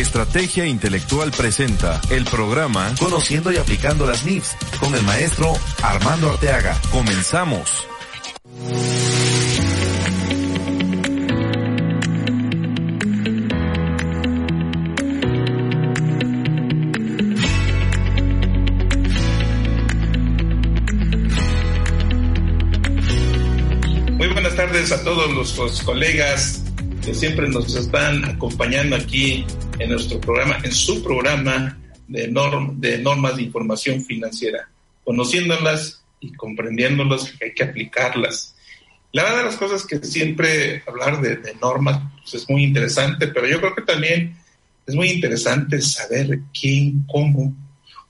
Estrategia Intelectual presenta el programa Conociendo y aplicando las NIFs con el maestro Armando Arteaga. Comenzamos. Muy buenas tardes a todos nuestros colegas que siempre nos están acompañando aquí en nuestro programa, en su programa de, de normas de información financiera, conociéndolas y comprendiéndolas, hay que aplicarlas. La verdad de las cosas que siempre hablar de, normas pues, es muy interesante, pero yo creo que también es muy interesante saber quién, cómo,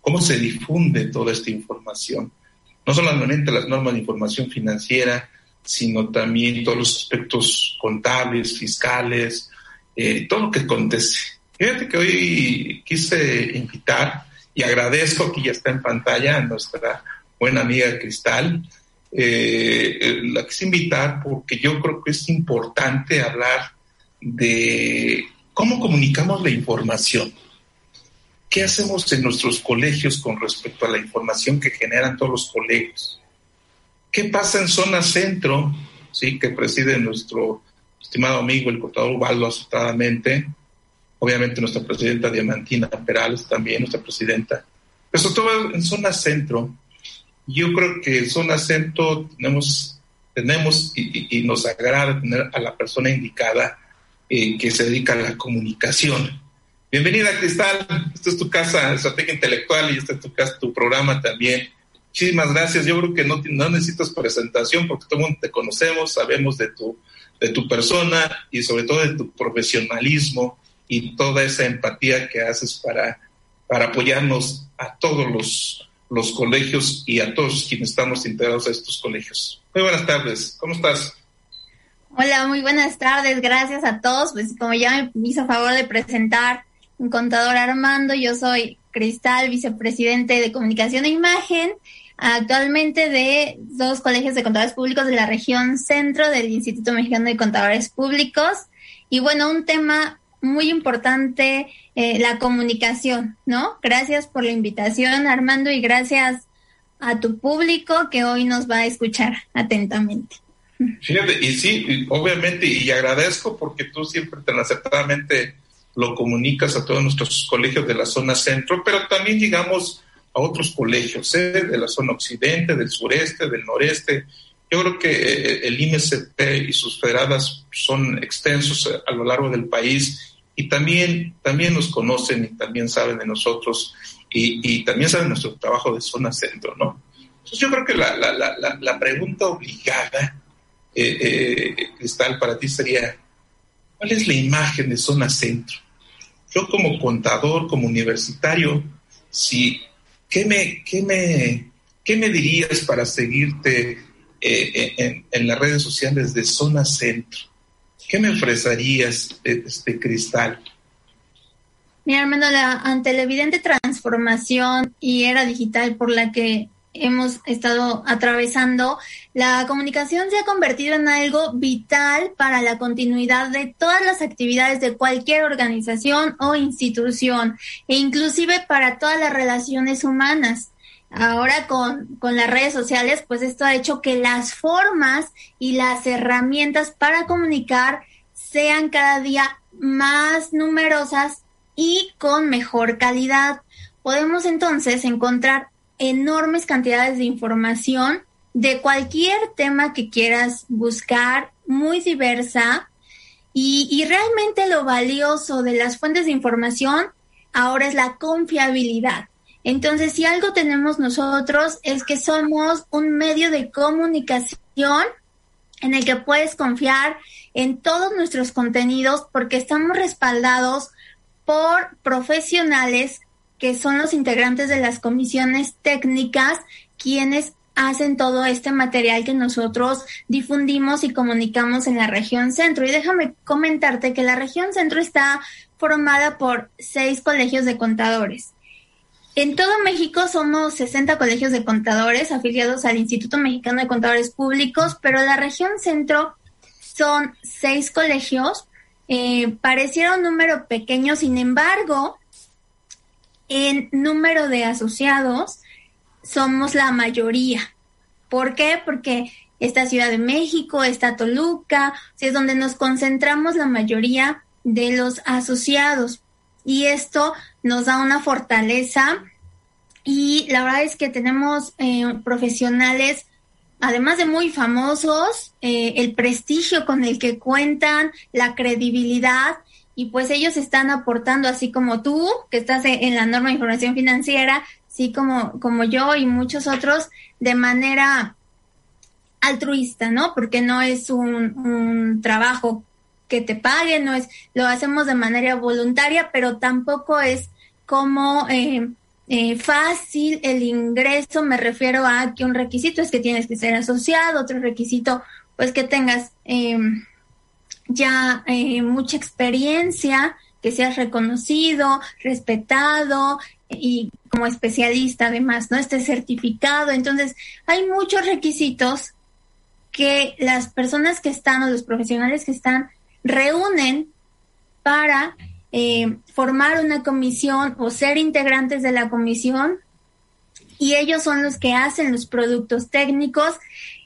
cómo se difunde toda esta información. No solamente las normas de información financiera, sino también todos los aspectos contables, fiscales, eh, todo lo que acontece. Fíjate que hoy quise invitar y agradezco que ya está en pantalla a nuestra buena amiga Cristal. Eh, la quise invitar porque yo creo que es importante hablar de cómo comunicamos la información. ¿Qué hacemos en nuestros colegios con respecto a la información que generan todos los colegios? ¿Qué pasa en zona centro? Sí, que preside nuestro estimado amigo el contador Ubaldo azotadamente obviamente nuestra presidenta Diamantina Perales también, nuestra presidenta, sobre todo en zona centro. Yo creo que en zona centro tenemos, tenemos y, nos agrada tener a la persona indicada eh, que se dedica a la comunicación. Bienvenida, Cristal. Esta es tu casa, Estrategia Intelectual, y este es tu, casa, tu programa también. Muchísimas gracias. Yo creo que no, no necesitas presentación porque todo el mundo te conocemos, sabemos de tu, de tu persona y sobre todo de tu profesionalismo y toda esa empatía que haces para, para apoyarnos a todos los, los colegios y a todos quienes estamos integrados a estos colegios. Muy buenas tardes, ¿cómo estás? Hola, muy buenas tardes, gracias a todos. Pues como ya me hizo favor de presentar un contador Armando, yo soy Cristal, vicepresidente de comunicación e imagen, actualmente de dos colegios de contadores públicos de la región centro del Instituto Mexicano de Contadores Públicos. Y bueno, un tema muy importante eh, la comunicación, ¿no? Gracias por la invitación, Armando, y gracias a tu público que hoy nos va a escuchar atentamente. Fíjate, y sí, obviamente, y agradezco porque tú siempre tan acertadamente lo comunicas a todos nuestros colegios de la zona centro, pero también llegamos a otros colegios, ¿eh? de la zona occidente, del sureste, del noreste. Yo creo que eh, el IMCP y sus federadas son extensos a lo largo del país y también, también nos conocen y también saben de nosotros y, también saben nuestro trabajo de zona centro, ¿no? Entonces yo creo que la, la, la, la pregunta obligada, eh, eh, Cristal, para ti sería, ¿cuál es la imagen de zona centro? Yo como contador, como universitario, si, ¿qué, me, qué, me, qué me dirías para seguirte eh, en, en las redes sociales de zona centro? ¿Qué me ofrecerías, este cristal? Mira, Armando, ante la evidente transformación y era digital por la que hemos estado atravesando, la comunicación se ha convertido en algo vital para la continuidad de todas las actividades de cualquier organización o institución, e inclusive para todas las relaciones humanas. Ahora con, con, las redes sociales, pues esto ha hecho que las formas y las herramientas para comunicar sean cada día más numerosas y con mejor calidad. Podemos entonces encontrar enormes cantidades de información de cualquier tema que quieras buscar, muy diversa. Y, y realmente lo valioso de las fuentes de información ahora es la confiabilidad entonces, si algo tenemos nosotros es que somos un medio de comunicación en el que puedes confiar en todos nuestros contenidos porque estamos respaldados por profesionales que son los integrantes de las comisiones técnicas quienes hacen todo este material que nosotros difundimos y comunicamos en la región centro. Y déjame comentarte que la región centro está formada por seis colegios de contadores. En todo México somos 60 colegios de contadores afiliados al Instituto Mexicano de Contadores Públicos, pero la región centro son seis colegios eh, pareciera un número pequeño, sin embargo, en número de asociados somos la mayoría. ¿Por qué? Porque está Ciudad de México, está Toluca, es donde nos concentramos la mayoría de los asociados. Y esto nos da una fortaleza y la verdad es que tenemos eh, profesionales, además de muy famosos, eh, el prestigio con el que cuentan, la credibilidad y pues ellos están aportando, así como tú, que estás en la norma de información financiera, así como, como yo y muchos otros, de manera altruista, ¿no? Porque no es un, trabajo que te pague, no es, lo hacemos de manera voluntaria, pero tampoco es como eh, eh, fácil el ingreso, me refiero a que un requisito es que tienes que ser asociado, otro requisito pues que tengas eh, ya mucha experiencia, que seas reconocido, respetado y como especialista además, ¿no? Esté certificado. Entonces, hay muchos requisitos que las personas que están o los profesionales que están reúnen para eh, formar una comisión o ser integrantes de la comisión y ellos son los que hacen los productos técnicos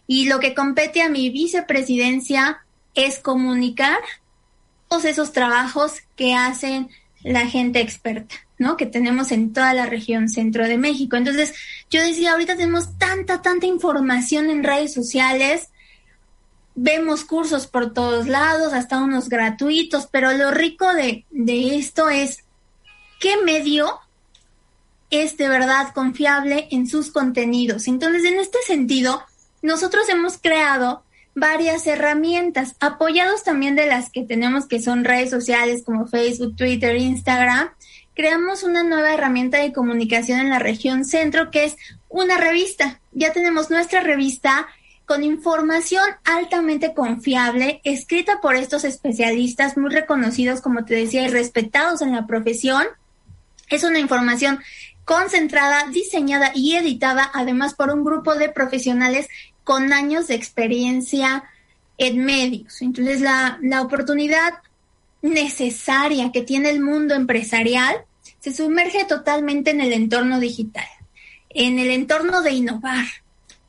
y lo que compete a mi vicepresidencia es comunicar todos esos trabajos que hacen la gente experta, ¿no? Que tenemos en toda la región centro de México. Entonces, yo decía, ahorita tenemos tanta, tanta información en redes sociales, vemos cursos por todos lados, hasta unos gratuitos, pero lo rico de, de esto es qué medio es de verdad confiable en sus contenidos. Entonces, en este sentido, nosotros hemos creado varias herramientas, apoyados también de las que tenemos que son redes sociales como Facebook, Twitter, Instagram. Creamos una nueva herramienta de comunicación en la región centro que es una revista. Ya tenemos nuestra revista con información altamente confiable, escrita por estos especialistas muy reconocidos, como te decía, y respetados en la profesión. Es una información concentrada, diseñada y editada además por un grupo de profesionales con años de experiencia en medios. Entonces, la, la oportunidad necesaria que tiene el mundo empresarial se sumerge totalmente en el entorno digital, en el entorno de innovar.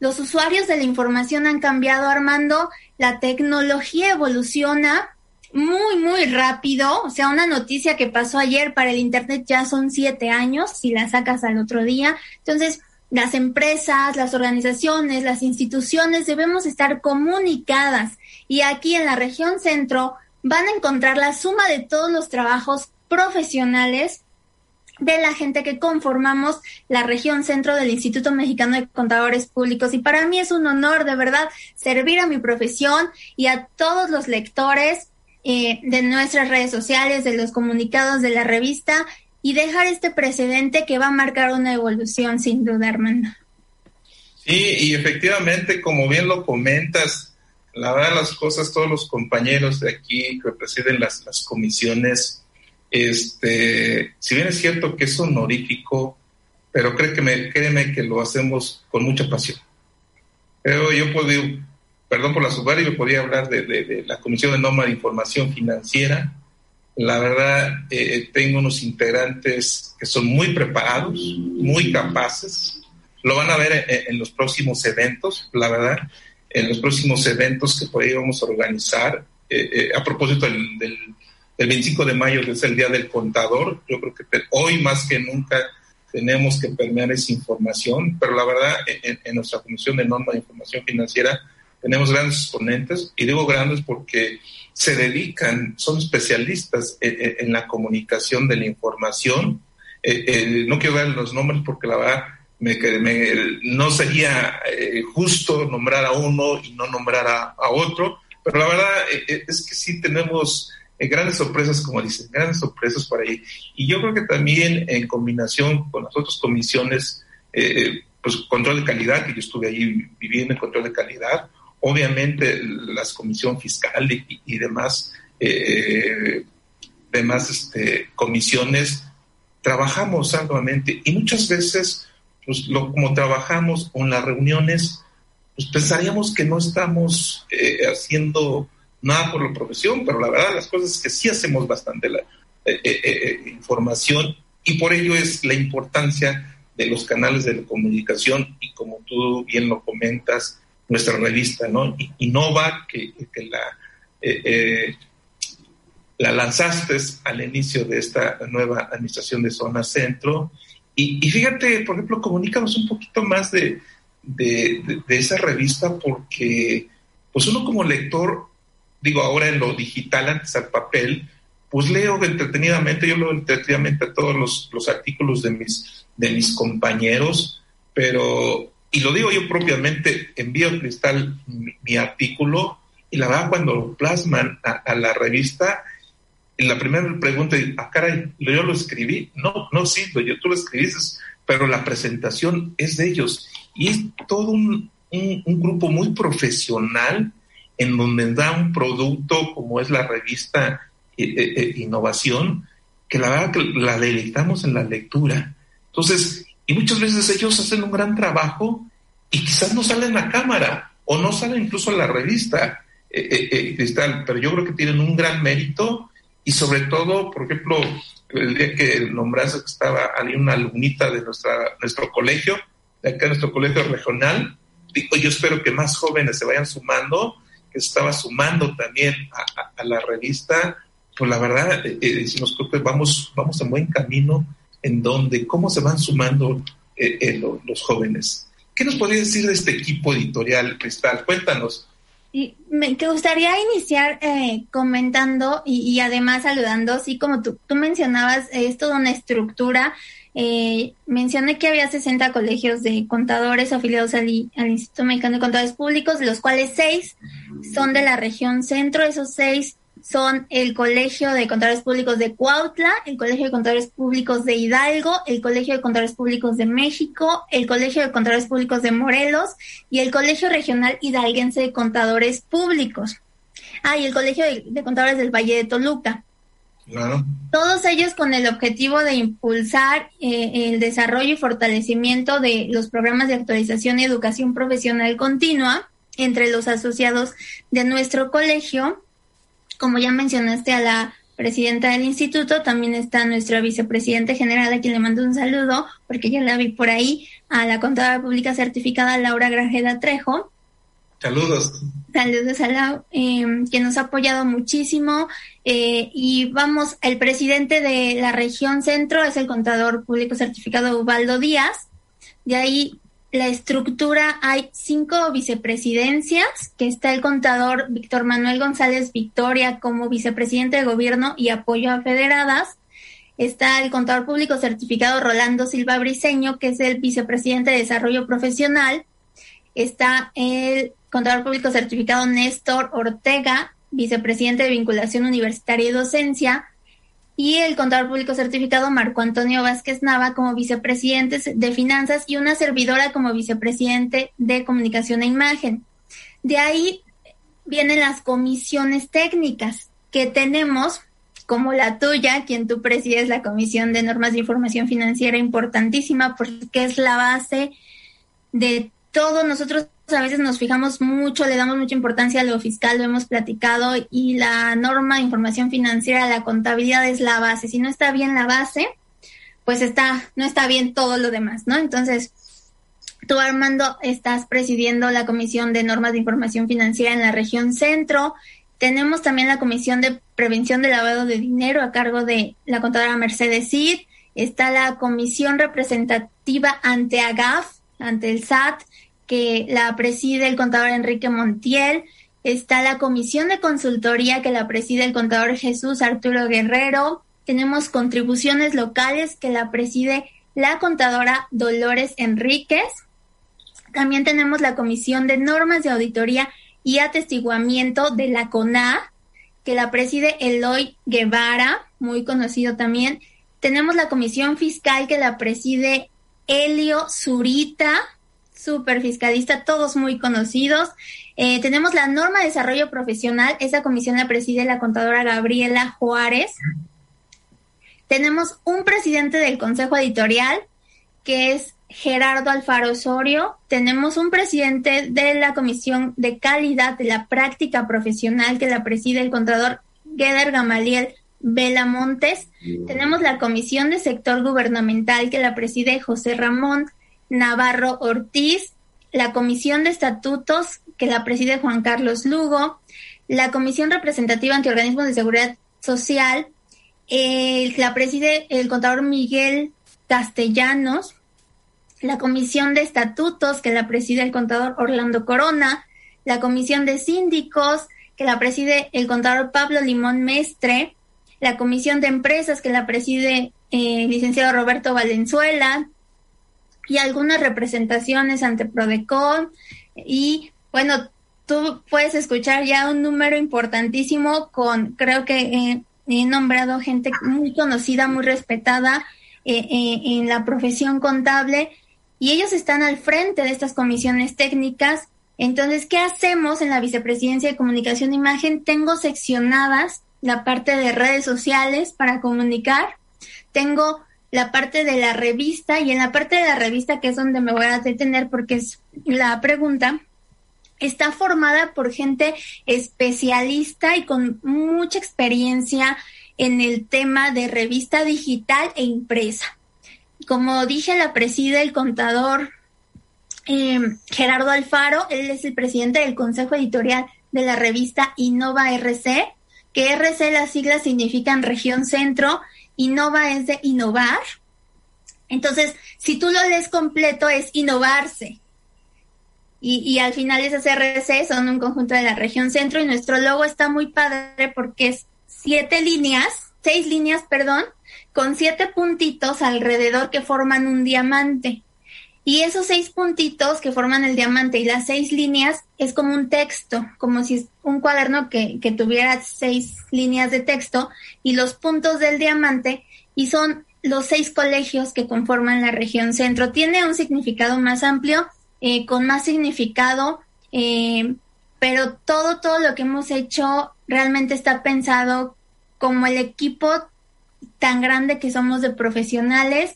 Los usuarios de la información han cambiado, Armando, la tecnología evoluciona muy, muy rápido. O sea, una noticia que pasó ayer para el Internet ya son siete años, si la sacas al otro día. Entonces, las empresas, las organizaciones, las instituciones debemos estar comunicadas y aquí en la región centro van a encontrar la suma de todos los trabajos profesionales de la gente que conformamos la región centro del Instituto Mexicano de Contadores Públicos. Y para mí es un honor de verdad servir a mi profesión y a todos los lectores eh, de nuestras redes sociales, de los comunicados de la revista y dejar este precedente que va a marcar una evolución sin duda, Armando. Sí, y efectivamente, como bien lo comentas, la verdad las cosas, todos los compañeros de aquí que presiden las, las comisiones, este, si bien es cierto que es honorífico, pero créeme, créeme que lo hacemos con mucha pasión. Pero yo puedo, perdón por la yo podría hablar de, de, de la Comisión de Norma de Información Financiera, la verdad, eh, tengo unos integrantes que son muy preparados, muy capaces. Lo van a ver en, los próximos eventos, la verdad, en los próximos eventos que podríamos organizar. Eh, eh, a propósito del, 25 de mayo, que es el Día del Contador, yo creo que hoy más que nunca tenemos que permear esa información, pero la verdad, en, en nuestra Comisión de Norma de Información Financiera, tenemos grandes exponentes, y digo grandes porque se dedican, son especialistas en, la comunicación de la información. Eh, eh, no quiero dar los nombres porque la verdad me, no sería eh, justo nombrar a uno y no nombrar a, otro, pero la verdad es que sí tenemos grandes sorpresas, como dicen, grandes sorpresas por ahí. Y yo creo que también en combinación con las otras comisiones, pues control de calidad, que yo estuve ahí viviendo en control de calidad, obviamente las comisión fiscal y, demás, eh, demás este, comisiones, trabajamos arduamente y muchas veces, pues lo, como trabajamos con las reuniones, pues pensaríamos que no estamos eh, haciendo nada por la profesión, pero la verdad las cosas es que sí hacemos bastante la eh, eh, eh, información y por ello es la importancia de los canales de comunicación y como tú bien lo comentas, nuestra revista, ¿no? Innova, que, que la, la lanzaste al inicio de esta nueva administración de Zona Centro. Y, fíjate, por ejemplo, comunícanos un poquito más de, de, de, esa revista porque, pues uno como lector, digo ahora en lo digital, antes al papel, pues leo entretenidamente, yo leo entretenidamente todos los, los artículos de mis, de mis compañeros, pero, y lo digo yo propiamente, envío a Cristal mi, artículo y la verdad cuando lo plasman a, la revista, la primera pregunta es, ah, caray, yo lo escribí. No, no, sí, yo, tú lo escribiste, pero la presentación es de ellos. Y es todo un, un grupo muy profesional en donde da un producto como es la revista eh, eh, eh, innovación, que la verdad que la deleitamos en la lectura. Entonces, y muchas veces ellos hacen un gran trabajo y quizás no salen a cámara o no salen incluso a la revista Cristal, pero yo creo que tienen un gran mérito y sobre todo, por ejemplo, el día que nombraste que estaba ahí una alumnita de nuestra, nuestro colegio, de acá nuestro colegio regional, yo espero que más jóvenes se vayan sumando, que estaba sumando también a la revista, pues la verdad, eh, eh, decimos que vamos, vamos en buen camino en donde, cómo se van sumando eh, los jóvenes. ¿Qué nos podría decir de este equipo editorial, Cristal? Cuéntanos. Y me gustaría iniciar comentando y, además saludando, así como tú, tú mencionabas, es toda una estructura. Mencioné que había 60 colegios de contadores afiliados al, Instituto Mexicano de Contadores Públicos, de los cuales seis son de la región centro. Esos seis son el Colegio de Contadores Públicos de Cuautla, el Colegio de Contadores Públicos de Hidalgo, el Colegio de Contadores Públicos de México, el Colegio de Contadores Públicos de Morelos y el Colegio Regional Hidalguense de Contadores Públicos. Ah, y el Colegio de, Contadores del Valle de Toluca. Todos ellos con el objetivo de impulsar eh, el desarrollo y fortalecimiento de los programas de actualización y educación profesional continua entre los asociados de nuestro colegio como ya mencionaste a la presidenta del instituto, también está nuestra vicepresidenta general, a quien le mando un saludo, porque ya la vi por ahí, a la contadora pública certificada Laura Grajeda Trejo. Saludos. Saludos a Laura, em, que nos ha apoyado muchísimo. Eh, y vamos, el presidente de la región centro es el contador público certificado Ubaldo Díaz. De ahí la estructura hay cinco vicepresidencias, que está el contador Víctor Manuel González Victoria como vicepresidente de gobierno y apoyo a federadas. Está el contador público certificado Rolando Silva Briceño, que es el vicepresidente de desarrollo profesional. Está el contador público certificado Néstor Ortega, vicepresidente de vinculación universitaria y docencia y el contador público certificado Marco Antonio Vázquez Nava como vicepresidente de finanzas y una servidora como vicepresidente de comunicación e imagen. De ahí vienen las comisiones técnicas que tenemos, como la tuya, quien tú presides la Comisión de Normas de Información Financiera, importantísima porque es la base de todo. Nosotros a veces nos fijamos mucho, le damos mucha importancia a lo fiscal, lo hemos platicado, y la norma de información financiera, la contabilidad es la base. Si no está bien la base, pues está, no está bien todo lo demás, ¿no? Entonces, tú Armando estás presidiendo la Comisión de Normas de Información Financiera en la región centro. Tenemos también la Comisión de Prevención del Lavado de Dinero a cargo de la contadora Mercedes Cid. Está la Comisión Representativa ante AGAF, ante el SAT que la preside el contador Enrique Montiel, está la comisión de consultoría que la preside el contador Jesús Arturo Guerrero, tenemos contribuciones locales que la preside la contadora Dolores Enríquez, también tenemos la comisión de normas de auditoría y atestiguamiento de la CONA, que la preside Eloy Guevara, muy conocido también. Tenemos la comisión fiscal que la preside Helio Zurita, super fiscalista, todos muy conocidos. Eh, tenemos la norma de desarrollo profesional, esa comisión la preside la contadora Gabriela Juárez. Tenemos un presidente del consejo editorial que es Gerardo Alfaro Osorio. Tenemos un presidente de la Comisión de Calidad de la Práctica Profesional que la preside el contador Geder Gamaliel Vela Montes. Tenemos la Comisión de Sector Gubernamental que la preside José Ramón Navarro Ortiz. La Comisión de Estatutos que la preside Juan Carlos Lugo. La Comisión Representativa ante Organismos de Seguridad Social la preside el contador Miguel Castellanos, la comisión de estatutos que la preside el contador Orlando Corona, la comisión de síndicos que la preside el contador Pablo Limón Mestre, la comisión de empresas que la preside eh, el licenciado Roberto Valenzuela y algunas representaciones ante Prodecon y bueno, tú puedes escuchar ya un número importantísimo con creo que eh, he nombrado gente muy conocida, muy respetada eh, eh, en la profesión contable y ellos están al frente de estas comisiones técnicas. Entonces, ¿qué hacemos en la Vicepresidencia de Comunicación e Imagen? Tengo seccionadas la parte de redes sociales para comunicar, tengo la parte de la revista y en la parte de la revista, que es donde me voy a detener porque es la pregunta, está formada por gente especialista y con mucha experiencia en el tema de revista digital e impresa. Como dije, la preside el contador eh, Gerardo Alfaro, él es el presidente del consejo editorial de la revista Innova RC, que RC las siglas significan región centro, Innova es de innovar. Entonces, si tú lo lees completo, es innovarse. Y, al final esas RC son un conjunto de la región centro y nuestro logo está muy padre porque es siete líneas, seis líneas, perdón, con siete puntitos alrededor que forman un diamante. Y esos seis puntitos que forman el diamante y las seis líneas es como un texto, como si es un cuaderno que, que tuviera seis líneas de texto y los puntos del diamante y son los seis colegios que conforman la región centro. Tiene un significado más amplio eh, con más significado, eh, pero todo, todo lo que hemos hecho realmente está pensado como el equipo tan grande que somos de profesionales.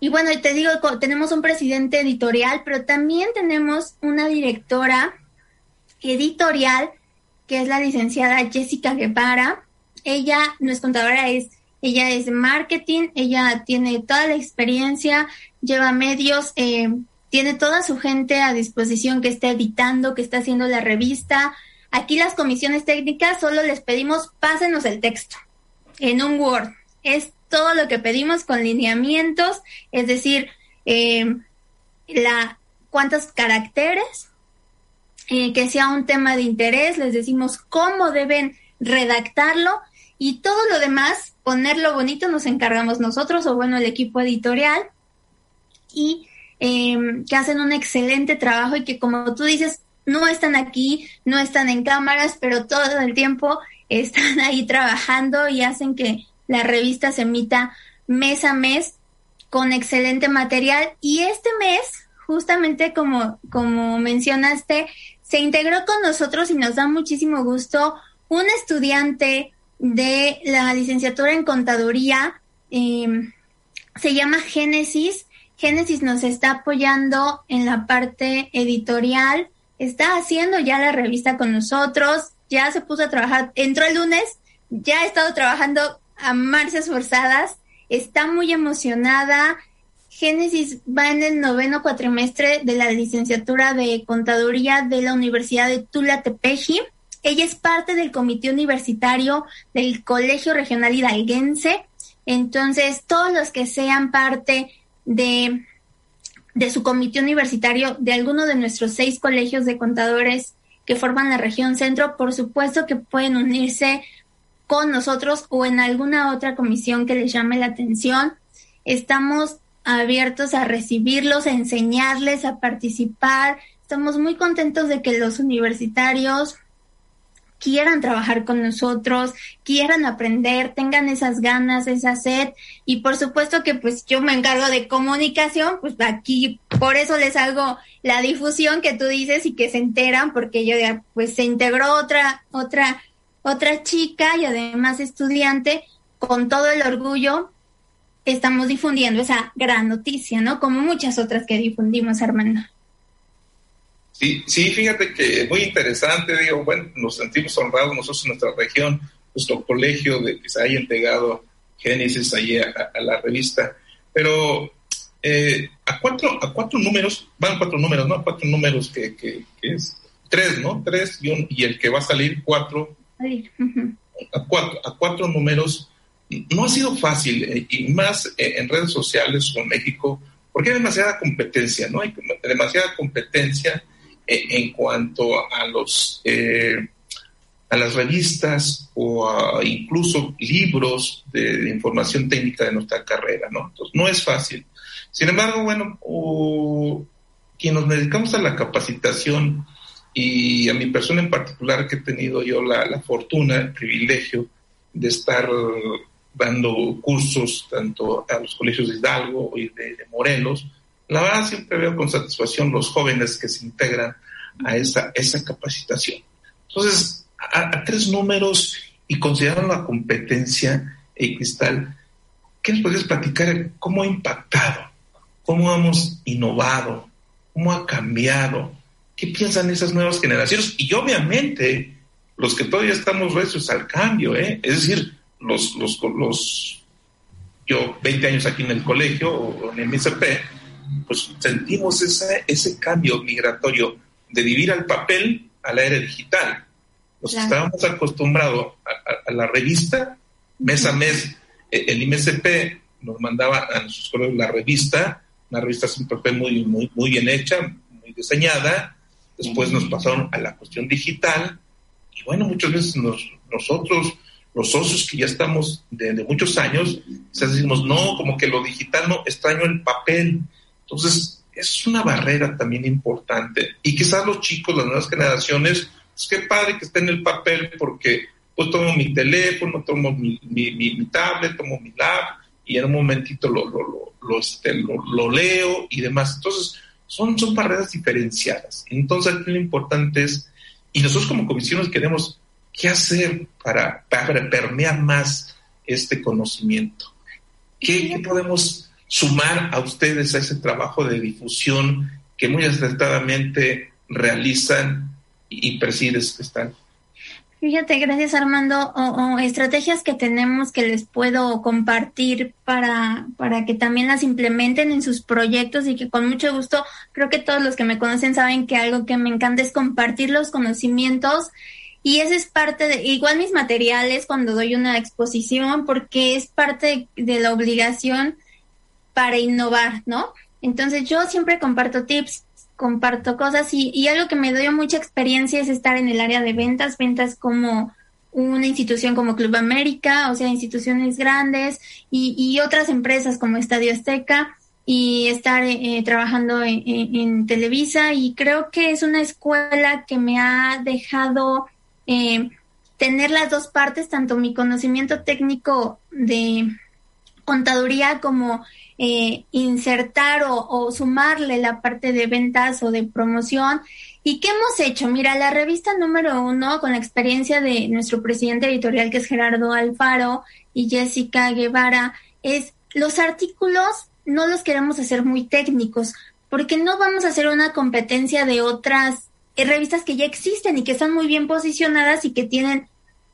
Y bueno, te digo, tenemos un presidente editorial, pero también tenemos una directora editorial, que es la licenciada Jessica Guevara. Ella, no es contadora, es, ella es marketing, ella tiene toda la experiencia, lleva medios, eh, tiene toda su gente a disposición que está editando, que está haciendo la revista. Aquí las comisiones técnicas solo les pedimos pásenos el texto en un Word. Es todo lo que pedimos con lineamientos, es decir, eh, la cuántos caracteres, eh, que sea un tema de interés, les decimos cómo deben redactarlo y todo lo demás, ponerlo bonito, nos encargamos nosotros o bueno, el equipo editorial. Y Em, que hacen un excelente trabajo y que como tú dices, no están aquí, no están en cámaras, pero todo el tiempo están ahí trabajando y hacen que la revista se emita mes a mes con excelente material. Y este mes, justamente como, como mencionaste, se integró con nosotros y nos da muchísimo gusto un estudiante de la licenciatura en contaduría, em, se llama Génesis, Génesis nos está apoyando en la parte editorial, está haciendo ya la revista con nosotros, ya se puso a trabajar, entró el lunes, ya ha estado trabajando a marchas forzadas, está muy emocionada. Génesis va en el noveno cuatrimestre de la licenciatura de contaduría de la Universidad de Tula Tepeji. Ella es parte del comité universitario del Colegio Regional Hidalguense. Entonces, todos los que sean parte de, de su comité universitario de alguno de nuestros seis colegios de contadores que forman la región centro, por supuesto que pueden unirse con nosotros o en alguna otra comisión que les llame la atención. Estamos abiertos a recibirlos, a enseñarles, a participar. Estamos muy contentos de que los universitarios quieran trabajar con nosotros, quieran aprender, tengan esas ganas, esa sed y por supuesto que pues yo me encargo de comunicación, pues aquí por eso les hago la difusión que tú dices y que se enteran porque yo pues se integró otra otra otra chica y además estudiante con todo el orgullo estamos difundiendo esa gran noticia, ¿no? Como muchas otras que difundimos, Armando. Sí, sí, fíjate que muy interesante, digo, bueno, nos sentimos honrados nosotros en nuestra región, nuestro colegio, de que se haya entregado Génesis ahí a, la revista, pero eh, a cuatro a cuatro números, van cuatro números, ¿no? Cuatro números que, que, es tres, ¿no? Tres y, un, y el que va a salir cuatro. A, cuatro a cuatro números no ha sido fácil, eh, y más eh, en redes sociales o en México, porque hay demasiada competencia, ¿no? Hay demasiada competencia eh, en cuanto a los a las revistas o incluso libros de, información técnica de nuestra carrera, ¿no? Entonces, no es fácil. Sin embargo, bueno, quienes nos dedicamos a la capacitación y a mi persona en particular, que he tenido yo la, la fortuna, el privilegio de estar dando cursos tanto a los colegios de Hidalgo y de, Morelos, la verdad siempre veo con satisfacción los jóvenes que se integran a esa, esa capacitación. Entonces, a, tres números y considerando la competencia, y Cristal, ¿qué nos podrías platicar? ¿Cómo ha impactado? ¿Cómo hemos innovado? ¿Cómo ha cambiado? ¿Qué piensan esas nuevas generaciones? Y obviamente, los que todavía estamos recios al cambio, ¿eh? Es decir, los, los, los, yo 20 años aquí en el colegio o en el MSP, pues sentimos ese, ese cambio migratorio de vivir al papel a la era digital. Nos estábamos acostumbrados a, la revista, mes a mes, e, el MSP nos mandaba a nuestros colegios la revista, una revista siempre fue muy, muy, muy bien hecha, muy diseñada, después nos pasaron a la cuestión digital, y bueno, muchas veces nosotros los socios que ya estamos de, muchos años, decimos, no, como que lo digital no, extraño el papel. Entonces, es una barrera también importante. Y quizás los chicos, las nuevas generaciones, pues qué padre que esté en el papel porque pues tomo mi teléfono, tomo mi, mi, tablet, tomo mi lab y en un momentito lo, lo, lo, este, lo, leo y demás. Entonces, son, son barreras diferenciadas. Entonces, lo importante es, y nosotros como comisiones queremos ¿Qué hacer para, permear más este conocimiento? ¿Qué, podemos sumar a ustedes a ese trabajo de difusión que muy acertadamente realizan y presides que están? Fíjate, gracias Armando, o, estrategias que tenemos que les puedo compartir para, para que también las implementen en sus proyectos y que con mucho gusto, creo que todos los que me conocen saben que algo que me encanta es compartir los conocimientos y ese es parte de, igual mis materiales cuando doy una exposición, porque es parte de, la obligación para innovar, ¿no? Entonces yo siempre comparto tips, comparto cosas y, y algo que me dio mucha experiencia es estar en el área de ventas, ventas como una institución como Club América, o sea, instituciones grandes y, y otras empresas como Estadio Azteca y estar eh, trabajando en, en, Televisa y creo que es una escuela que me ha dejado eh, tener las dos partes, tanto mi conocimiento técnico de contaduría como eh, insertar o, sumarle la parte de ventas o de promoción. ¿Y qué hemos hecho? Mira, la revista número uno, con la experiencia de nuestro presidente editorial, que es Gerardo Alfaro, y Jessica Guevara, es los artículos no los queremos hacer muy técnicos, porque no vamos a hacer una competencia de otras eh, revistas que ya existen y que están muy bien posicionadas y que tienen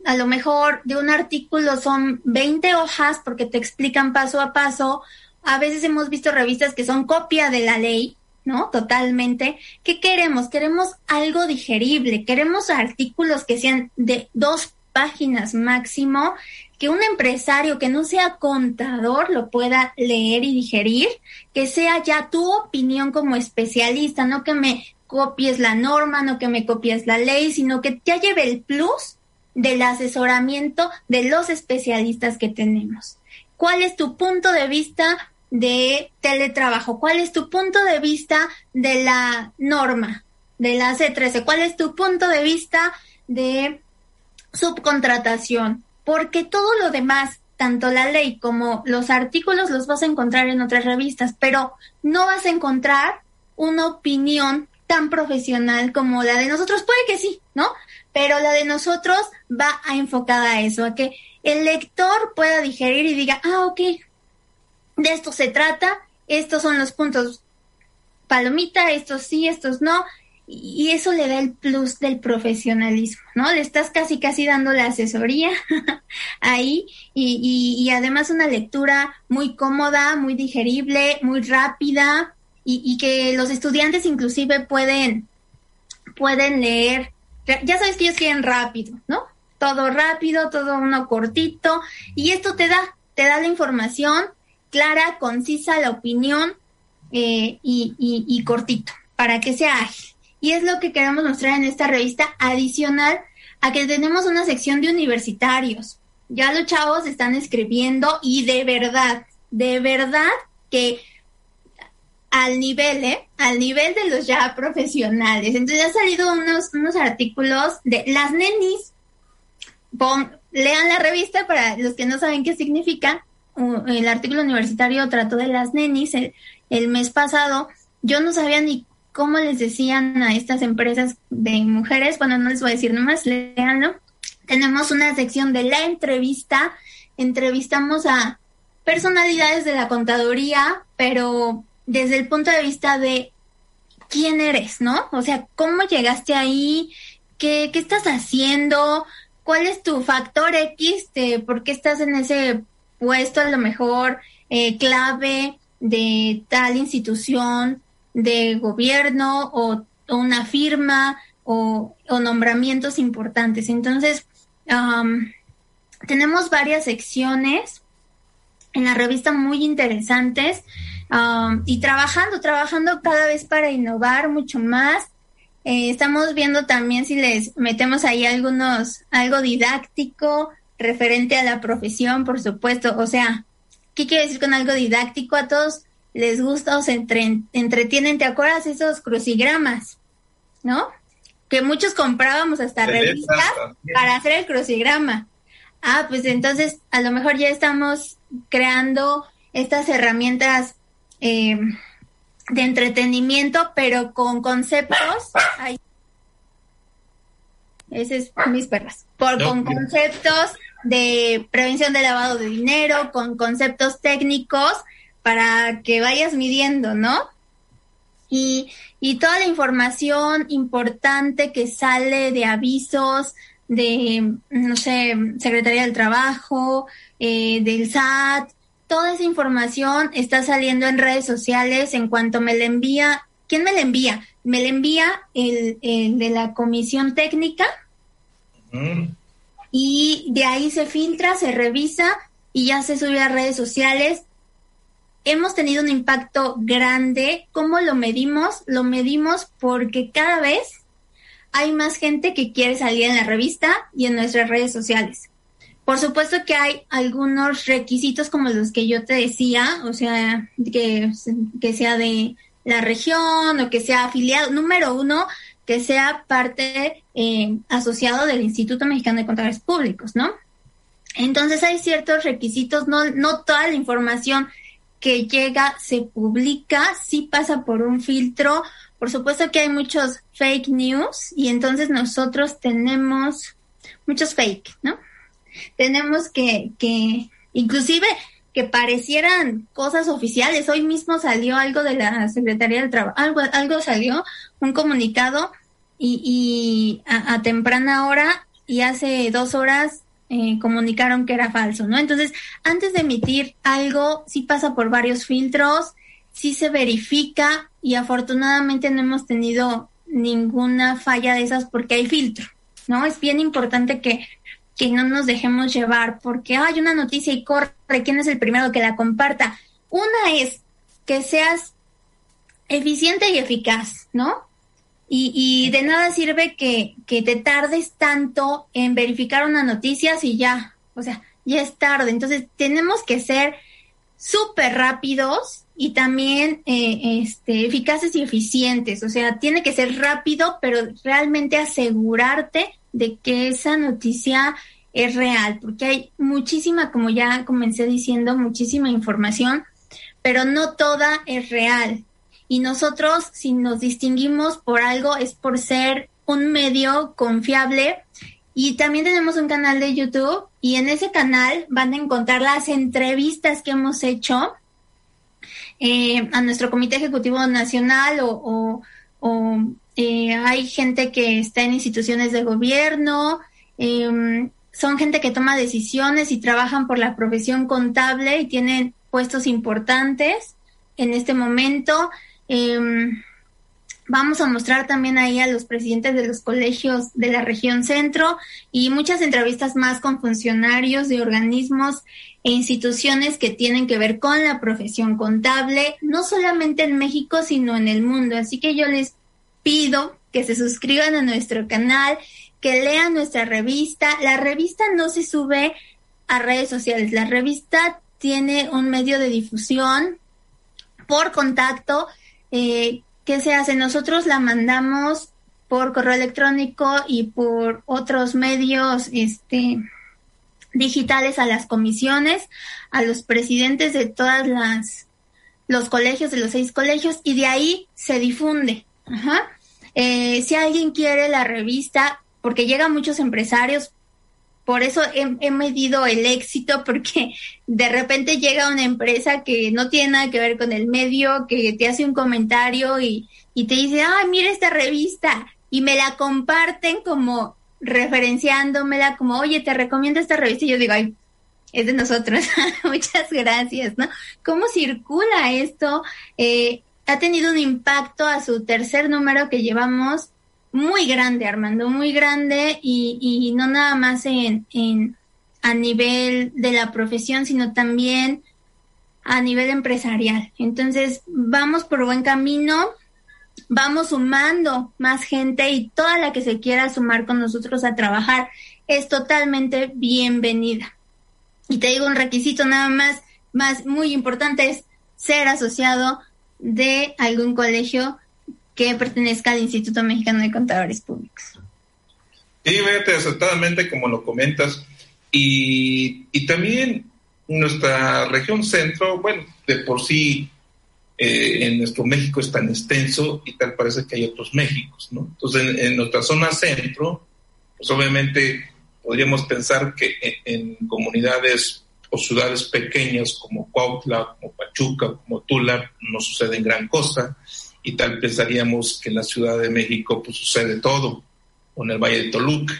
a lo mejor de un artículo son 20 hojas porque te explican paso a paso. A veces hemos visto revistas que son copia de la ley, ¿no? Totalmente. ¿Qué queremos? Queremos algo digerible, queremos artículos que sean de dos páginas máximo, que un empresario que no sea contador lo pueda leer y digerir, que sea ya tu opinión como especialista, no que me copies la norma, no que me copies la ley, sino que ya lleve el plus del asesoramiento de los especialistas que tenemos. ¿Cuál es tu punto de vista de teletrabajo? ¿Cuál es tu punto de vista de la norma, de la C13? ¿Cuál es tu punto de vista de subcontratación? Porque todo lo demás, tanto la ley como los artículos los vas a encontrar en otras revistas, pero no vas a encontrar una opinión tan profesional como la de nosotros. Puede que sí, ¿no? Pero la de nosotros va a enfocada a eso, a que el lector pueda digerir y diga, ah, ok, de esto se trata, estos son los puntos palomita, estos sí, estos no, y eso le da el plus del profesionalismo, ¿no? Le estás casi, casi dando la asesoría ahí y, y, además una lectura muy cómoda, muy digerible, muy rápida y, y, que los estudiantes inclusive pueden, pueden leer. Ya sabes que ellos quieren rápido, ¿no? Todo rápido, todo uno cortito y esto te da, te da la información clara, concisa, la opinión eh, y, cortito para que sea ágil. Y es lo que queremos mostrar en esta revista adicional a que tenemos una sección de universitarios. Ya los chavos están escribiendo y de verdad, de verdad que al nivel, ¿eh? Al nivel de los ya profesionales. Entonces han salido unos, unos artículos de las nenis. lean la revista para los que no saben qué significa. El artículo universitario trató de las nenis el, mes pasado. Yo no sabía ni cómo les decían a estas empresas de mujeres, bueno, no les voy a decir nomás, leanlo. Tenemos una sección de la entrevista, entrevistamos a personalidades de la contaduría, pero desde el punto de vista de quién eres, ¿no? O sea, cómo llegaste ahí, qué, qué estás haciendo, cuál es tu factor X, de por qué estás en ese puesto a lo mejor eh, clave de tal institución, de gobierno o, una firma o, nombramientos importantes. Entonces, tenemos varias secciones en la revista muy interesantes y trabajando, trabajando cada vez para innovar mucho más. Eh, estamos viendo también si les metemos ahí algunos, algo didáctico referente a la profesión, por supuesto. O sea, ¿qué quiere decir con algo didáctico? A todos les gusta o se entretienen. ¿Te acuerdas esos crucigramas? ¿No? Que muchos comprábamos hasta revistas para hacer el crucigrama. Ah, pues entonces a lo mejor ya estamos creando estas herramientas eh, de entretenimiento, pero con conceptos. Ay, ese es mis perras. Por, con conceptos de prevención de lavado de dinero, con conceptos técnicos para que vayas midiendo, ¿no? Y, y toda la información importante que sale de avisos de, no sé, Secretaría del Trabajo, eh, del SAT, toda esa información está saliendo en redes sociales en cuanto me la envía. ¿Quién me la envía? Me la envía el, el de la comisión técnica y de ahí se filtra, se revisa y ya se sube a redes sociales hemos tenido un impacto grande. ¿Cómo lo medimos? Lo medimos porque cada vez hay más gente que quiere salir en la revista y en nuestras redes sociales. Por supuesto que hay algunos requisitos como los que yo te decía, o sea, que, que sea de la región o que sea afiliado. Número uno, que sea parte eh, asociado del Instituto Mexicano de Contadores Públicos, ¿no? Entonces hay ciertos requisitos, no, no toda la información que llega, se publica, sí pasa por un filtro. Por supuesto que hay muchos fake news y entonces nosotros tenemos muchos fake, ¿no? Tenemos que, que, inclusive que parecieran cosas oficiales. Hoy mismo salió algo de la Secretaría del Trabajo, algo, algo salió, un comunicado y, y a, a temprana hora y hace dos horas eh, comunicaron que era falso, ¿no? Entonces, antes de emitir algo, sí pasa por varios filtros, sí se verifica y afortunadamente no hemos tenido ninguna falla de esas porque hay filtro, ¿no? Es bien importante que, que no nos dejemos llevar porque hay una noticia y corre, ¿quién es el primero que la comparta? Una es que seas eficiente y eficaz, ¿no? Y, y de nada sirve que, que te tardes tanto en verificar una noticia si ya, o sea, ya es tarde. Entonces tenemos que ser súper rápidos y también eh, este, eficaces y eficientes. O sea, tiene que ser rápido, pero realmente asegurarte de que esa noticia es real, porque hay muchísima, como ya comencé diciendo, muchísima información, pero no toda es real. Y nosotros, si nos distinguimos por algo, es por ser un medio confiable. Y también tenemos un canal de YouTube y en ese canal van a encontrar las entrevistas que hemos hecho eh, a nuestro Comité Ejecutivo Nacional o, eh, hay gente que está en instituciones de gobierno, em, son gente que toma decisiones y trabajan por la profesión contable y tienen puestos importantes en este momento. Em, vamos a mostrar también ahí a los presidentes de los colegios de la región centro y muchas entrevistas más con funcionarios de organismos e instituciones que tienen que ver con la profesión contable, no solamente en México, sino en el mundo. Así que yo les pido que se suscriban a nuestro canal, que lean nuestra revista. La revista no se sube a redes sociales, la revista tiene un medio de difusión por contacto eh, que se hace. Nosotros la mandamos por correo electrónico y por otros medios este, digitales a las comisiones, a los presidentes de todas las los colegios, de los seis colegios, y de ahí se difunde. Eh, si alguien quiere la revista, porque llegan muchos empresarios, por eso he, medido el éxito, porque de repente llega una empresa que no tiene nada que ver con el medio, que te hace un comentario y, y te dice, ay, mira esta revista, y me la comparten como referenciándomela como, oye, te recomiendo esta revista y yo digo, ay, es de nosotros, muchas gracias, ¿no? ¿Cómo circula esto? Eh, ha tenido un impacto a su tercer número que llevamos muy grande, Armando, muy grande y, no nada más en, a nivel de la profesión, sino también a nivel empresarial. Entonces, vamos por buen camino vamos sumando más gente y toda la que se quiera sumar con nosotros a trabajar es totalmente bienvenida. Y te digo un requisito nada más, más muy importante es ser asociado de algún colegio que pertenezca al Instituto Mexicano de Contadores Públicos. Sí, fíjate, acertadamente como lo comentas. Y, y también nuestra región centro, bueno, de por sí eh, en nuestro México es tan extenso y tal parece que hay otros Méxicos, ¿no? Entonces, en, nuestra zona centro, pues obviamente podríamos pensar que en, comunidades o ciudades pequeñas como Cuautla, como Pachuca, como Tula, no sucede gran cosa, y tal pensaríamos que en la Ciudad de México pues sucede todo, o en el Valle de Toluca.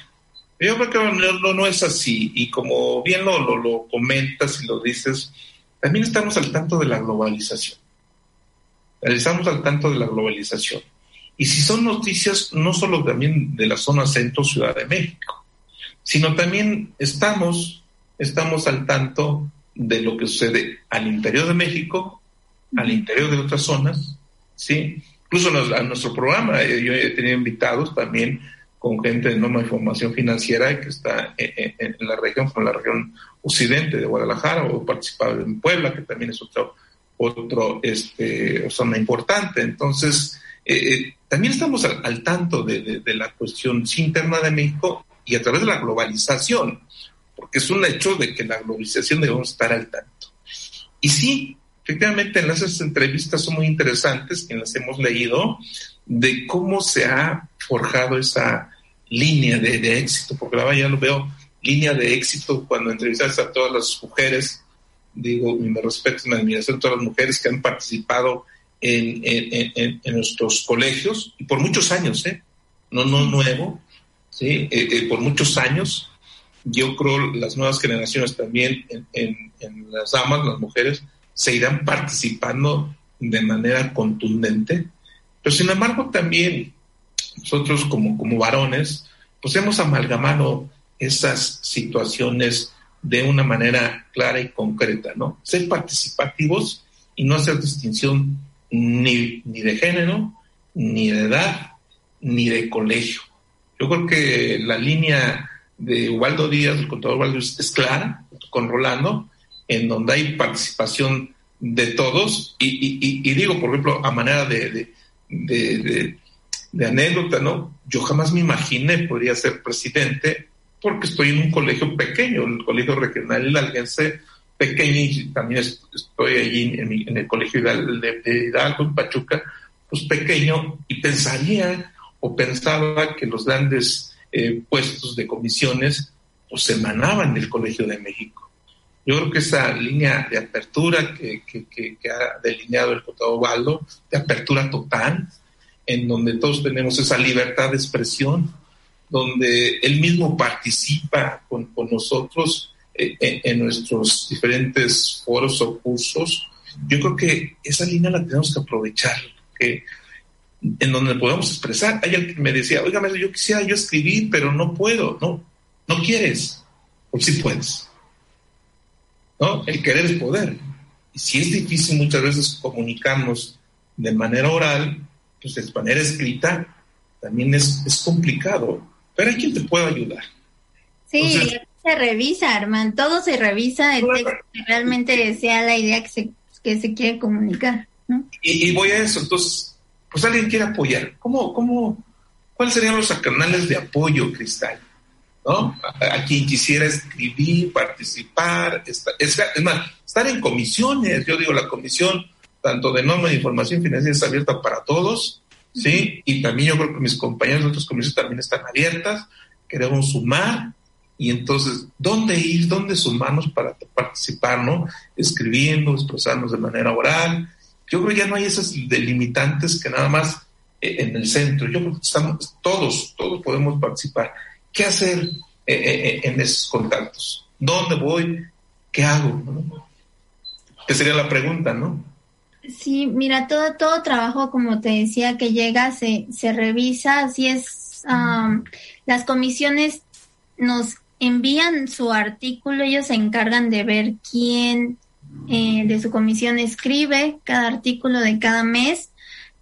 Yo creo que no, no, es así, y como bien lo, lo, lo comentas y lo dices, también estamos al tanto de la globalización estamos al tanto de la globalización. Y si son noticias no solo también de la zona centro Ciudad de México, sino también estamos, estamos al tanto de lo que sucede al interior de México, al interior de otras zonas, ¿sí? Incluso a nuestro programa, eh, yo he tenido invitados también con gente de norma de información financiera que está en, la región, como la región occidente de Guadalajara, o participado en Puebla, que también es otro otro este, zona importante. Entonces, eh, eh, también estamos al, tanto de, la cuestión interna de México y a través de la globalización, porque es un hecho de que la globalización debemos estar al tanto. Y sí, efectivamente, en esas entrevistas son muy interesantes, que las hemos leído, de cómo se ha forjado esa línea de, éxito, porque ahora ya lo veo, línea de éxito cuando entrevistas a todas las mujeres digo, mi respeto y mi admiración a todas las mujeres que han participado en, nuestros colegios, y por muchos años, ¿eh? No, no nuevo, ¿sí? Eh, eh, por muchos años. Yo creo las nuevas generaciones también en, las damas, las mujeres, se irán participando de manera contundente. Pero sin embargo, también nosotros como, como varones, pues hemos amalgamado esas situaciones de una manera clara y concreta, ¿no? Ser participativos y no hacer distinción ni, ni de género, ni de edad, ni de colegio. Yo creo que la línea de Ubaldo Díaz, el contador Ubaldo, es clara, con Rolando, en donde hay participación de todos, y, digo, por ejemplo, a manera de, anécdota, ¿no? Yo jamás me imaginé podría ser presidente porque estoy en un colegio pequeño, el colegio regional hidalguense pequeño y también estoy allí en, el colegio de Hidalgo, en Pachuca, pues pequeño y pensaría o pensaba que los grandes eh, puestos de comisiones pues emanaban del Colegio de México. Yo creo que esa línea de apertura que, ha delineado el diputado Baldo, de apertura total, en donde todos tenemos esa libertad de expresión, donde él mismo participa con, nosotros eh, en, nuestros diferentes foros o cursos, yo creo que esa línea la tenemos que aprovechar, que en donde podemos expresar. Hay alguien que me decía, oiga, yo quisiera yo escribir, pero no puedo, no, no quieres, o sí puedes. ¿No? El querer es poder. Y si es difícil muchas veces comunicarnos de manera oral, pues de manera escrita, también es, es complicado. Pero hay quien te puede ayudar. Sí, se revisa, Armand, todo se revisa, el texto que realmente sea la idea que se, que se quiere comunicar. ¿no? Y, y voy a eso, entonces, pues alguien quiere apoyar. ¿Cómo, cómo, ¿Cuáles serían los canales de apoyo, Cristal? ¿No? A, quien quisiera escribir, participar, es, más, estar en comisiones. Yo digo, la comisión, tanto de norma de información financiera, es abierta para todos, ¿sí? Y también yo creo que mis compañeros de otras comisiones también están abiertas. Queremos sumar, y entonces, ¿dónde ir? ¿Dónde sumarnos para participar, no? Escribiendo, expresarnos de manera oral, yo creo que ya no hay esas delimitantes que nada más eh, en el centro. Yo creo que estamos, todos, todos podemos participar. ¿Qué hacer eh, eh, en esos contactos? ¿Dónde voy? ¿Qué hago? ¿Qué sería la pregunta, no? Sí, mira, todo, todo trabajo, como te decía, que llega, se, se revisa, así es, las comisiones nos envían su artículo, ellos se encargan de ver quién eh, de su comisión escribe cada artículo de cada mes.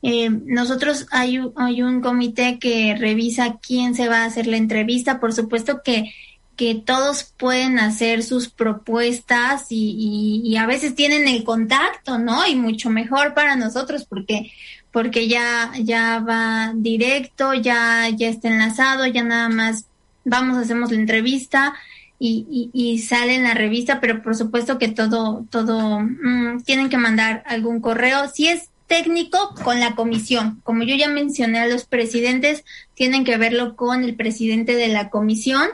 Eh, nosotros hay, hay un comité que revisa quién se va a hacer la entrevista. Por supuesto que, que todos pueden hacer sus propuestas y, y, a veces tienen el contacto, ¿no? Y mucho mejor para nosotros porque porque ya ya va directo, ya ya está enlazado, ya nada más vamos hacemos la entrevista y, y, sale en la revista, pero por supuesto que todo, todo, mm, tienen que mandar algún correo. Si es técnico, con la comisión. Como yo ya mencioné a los presidentes, tienen que verlo con el presidente de la comisión.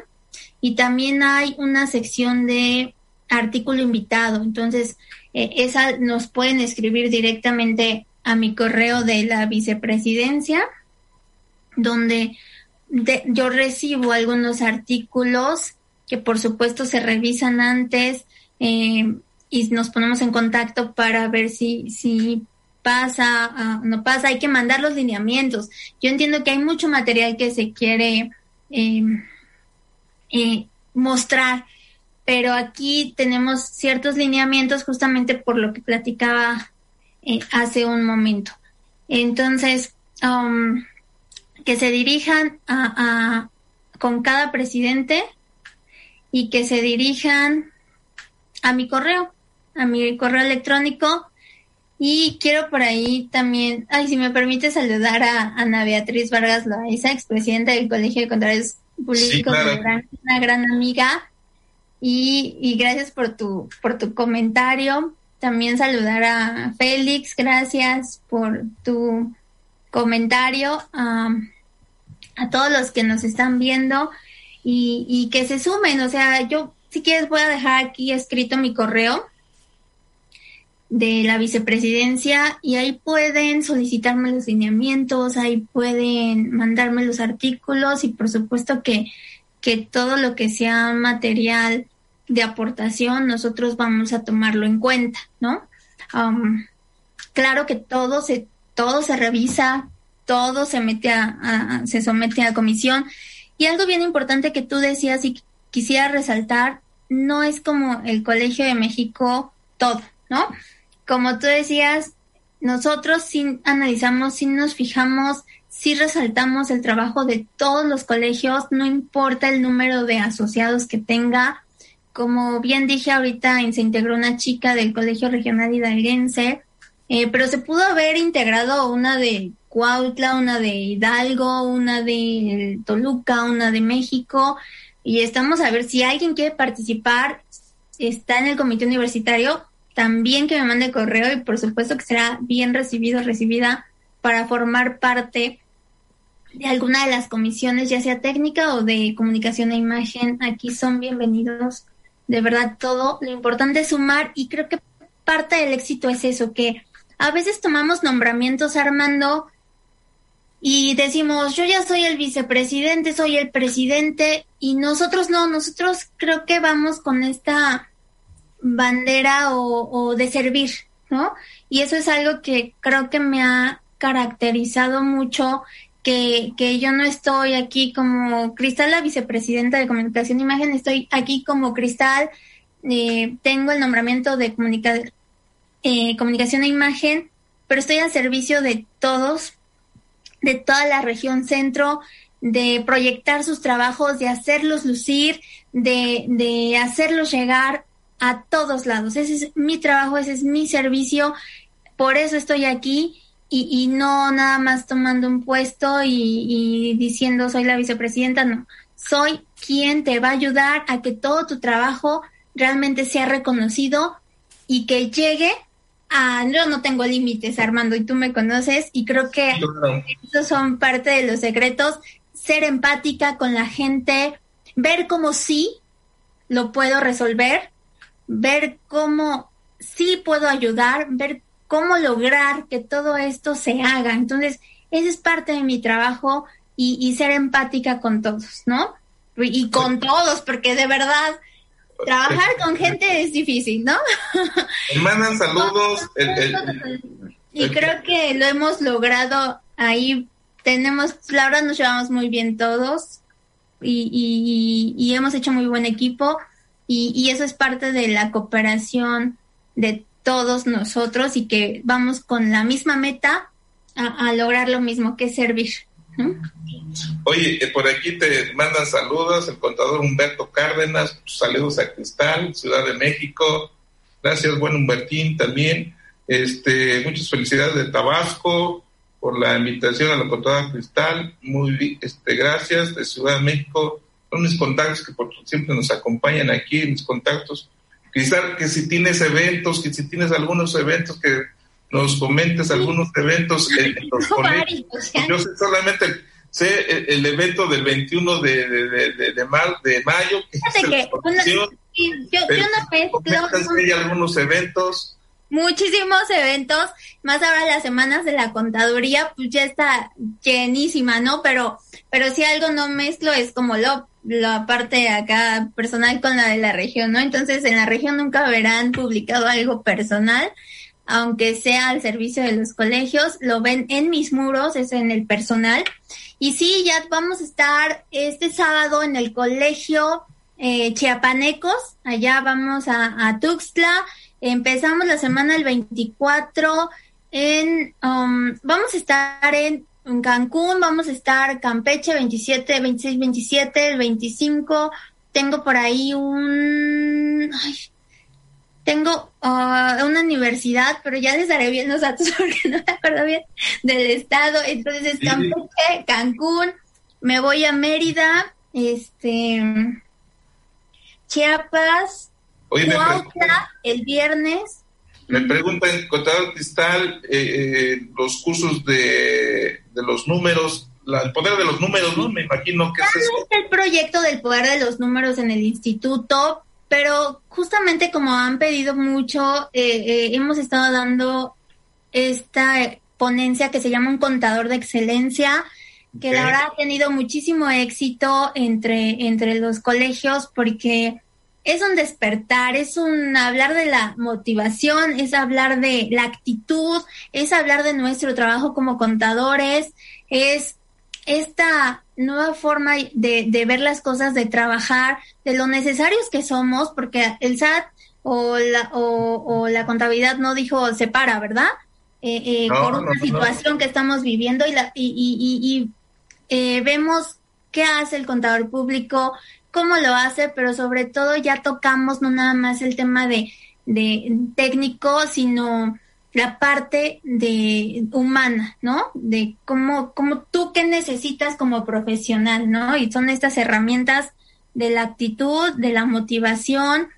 Y también hay una sección de artículo invitado. Entonces, eh, esa nos pueden escribir directamente a mi correo de la vicepresidencia, donde yo recibo algunos artículos que por supuesto se revisan antes eh, y nos ponemos en contacto para ver si, si pasa, uh, no pasa, hay que mandar los lineamientos. Yo entiendo que hay mucho material que se quiere em, eh, mostrar, pero aquí tenemos ciertos lineamientos justamente por lo que platicaba eh, hace un momento. Entonces, um, que se dirijan a, con cada presidente y que se dirijan a mi correo, a mi correo electrónico. Y quiero por ahí también, ay, si me permite saludar a Ana Beatriz Vargas Loaiza, expresidenta del Colegio de Contadores Públicos, una, gran, amiga. Y, y, gracias por tu, por tu comentario. También saludar a Félix, gracias por tu comentario. a todos los que nos están viendo y, y que se sumen. O sea, yo si quieres voy a dejar aquí escrito mi correo de la vicepresidencia y ahí pueden solicitarme los lineamientos, ahí pueden mandarme los artículos y por supuesto que, que todo lo que sea material de aportación nosotros vamos a tomarlo en cuenta, ¿no? Claro que todo se, todo se revisa, todo se mete a, se somete a comisión y algo bien importante que tú decías y quisiera resaltar, no es como el Colegio de México todo, ¿no? Como tú decías, nosotros sí analizamos, sí nos fijamos, sí resaltamos el trabajo de todos los colegios, no importa el número de asociados que tenga. Como bien dije ahorita, se integró una chica del Colegio Regional Hidalguense, eh, pero se pudo haber integrado una de Cuautla, una de Hidalgo, una de Toluca, una de México, y estamos a ver si alguien quiere participar, está en el comité universitario, también que me mande correo y por supuesto que será bien recibido, recibida para formar parte de alguna de las comisiones, ya sea técnica o de comunicación e imagen. Aquí son bienvenidos de verdad todo. Lo importante es sumar y creo que parte del éxito es eso, que a veces tomamos nombramientos, Armando, y decimos, yo ya soy el vicepresidente, soy el presidente, y nosotros no, nosotros creo que vamos con esta bandera o, de servir, ¿no? Y eso es algo que creo que me ha caracterizado mucho, que, que yo no estoy aquí como Cristal, la vicepresidenta de comunicación e imagen, estoy aquí como Cristal, eh, tengo el nombramiento de eh, comunicación e imagen, pero estoy al servicio de todos de toda la región centro, de proyectar sus trabajos, de hacerlos lucir, de, de hacerlos llegar a todos lados. Ese es mi trabajo, ese es mi servicio, por eso estoy aquí y, y no nada más tomando un puesto y, y diciendo soy la vicepresidenta, no, soy quien te va a ayudar a que todo tu trabajo realmente sea reconocido y que llegue Ah, yo no tengo límites, Armando, y tú me conoces, y creo que esos son parte de los secretos, ser empática con la gente, ver cómo sí lo puedo resolver, ver cómo sí puedo ayudar, ver cómo lograr que todo esto se haga. Entonces, esa es parte de mi trabajo y, y ser empática con todos, ¿no? Y con todos, porque de verdad, trabajar con gente es difícil, ¿no? mandan saludos. y creo que lo hemos logrado ahí. Tenemos, la verdad nos llevamos muy bien todos y, y, hemos hecho muy buen equipo y, y eso es parte de la cooperación de todos nosotros y que vamos con la misma meta a, a lograr lo mismo que servir. Oye, eh, por aquí te mandan saludos el contador Humberto Cárdenas, saludos a Cristal, Ciudad de México. Gracias, buen Humbertín también. Este, muchas felicidades de Tabasco por la invitación a la contadora Cristal. Muy este, gracias de Ciudad de México. Son mis contactos que por, siempre nos acompañan aquí, mis contactos. Cristal, que si tienes eventos, que si tienes algunos eventos que nos comentes algunos eventos en, los colegios. Yo sé solamente sé el, evento del 21 de, de, de, de, mayo. Que yo, no hay algunos eventos. Muchísimos eventos, más ahora las semanas de la contaduría, pues ya está llenísima, ¿no? Pero, pero si algo no mezclo es como lo, la parte acá personal con la de la región, ¿no? Entonces en la región nunca verán publicado algo personal, aunque sea al servicio de los colegios, lo ven en mis muros, es en el personal. Y sí, ya vamos a estar este sábado en el colegio eh, Chiapanecos, allá vamos a, Tuxtla, empezamos la semana el 24 en, um, vamos a estar en, Cancún, vamos a estar Campeche 27, 26, 27, el 25, tengo por ahí un, tengo uh, una universidad, pero ya les daré bien los datos porque no me acuerdo bien del estado. Entonces es Campeche, Cancún, me voy a Mérida, este Chiapas, Cuautla, el viernes. Me preguntan, contador cristal, eh, eh, los cursos de, de los números, el poder de los números, ¿no? Me imagino que es eso. el proyecto del poder de los números en el instituto, pero justamente como han pedido mucho, eh, eh, hemos estado dando esta ponencia que se llama un contador de excelencia, que la verdad ha tenido muchísimo éxito entre, entre los colegios porque es un despertar, es un hablar de la motivación, es hablar de la actitud, es hablar de nuestro trabajo como contadores, es esta nueva forma de, de, ver las cosas, de trabajar, de lo necesarios que somos, porque el SAT o la, o, la contabilidad no dijo separa, ¿verdad? Eh, eh, por una situación que estamos viviendo y, la, y, y, y eh, vemos qué hace el contador público, cómo lo hace, pero sobre todo ya tocamos no nada más el tema de, de técnico, sino la parte de humana, ¿no? De cómo, cómo tú qué necesitas como profesional, ¿no? Y son estas herramientas de la actitud, de la motivación,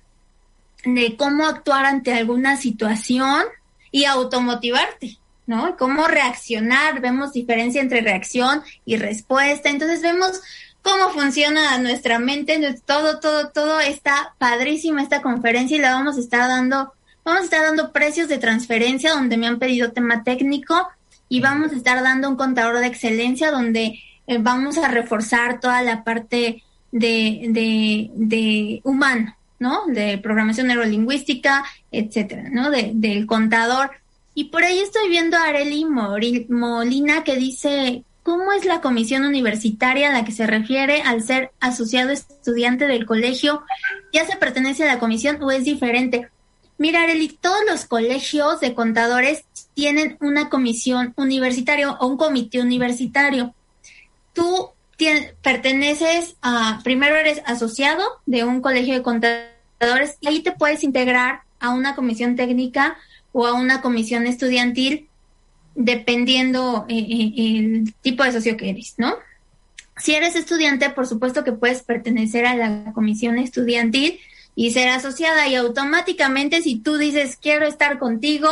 de cómo actuar ante alguna situación y automotivarte, ¿no? Cómo reaccionar, vemos diferencia entre reacción y respuesta. Entonces vemos cómo funciona nuestra mente, todo, todo, todo está padrísima esta conferencia y la vamos a estar dando, vamos a estar dando precios de transferencia donde me han pedido tema técnico y vamos a estar dando un contador de excelencia donde eh, vamos a reforzar toda la parte de, de, de humano, ¿no? De programación neurolingüística, etcétera, ¿no? De, del contador. Y por ahí estoy viendo a Areli Molina que dice, ¿cómo es la comisión universitaria a la que se refiere al ser asociado estudiante del colegio? ¿Ya se pertenece a la comisión o es diferente? Mira, Areli, todos los colegios de contadores tienen una comisión universitaria o un comité universitario. Tú perteneces a, primero eres asociado de un colegio de contadores y ahí te puedes integrar a una comisión técnica o a una comisión estudiantil dependiendo eh, eh, el tipo de socio que eres, ¿no? Si eres estudiante, por supuesto que puedes pertenecer a la comisión estudiantil y ser asociada y automáticamente si tú dices quiero estar contigo,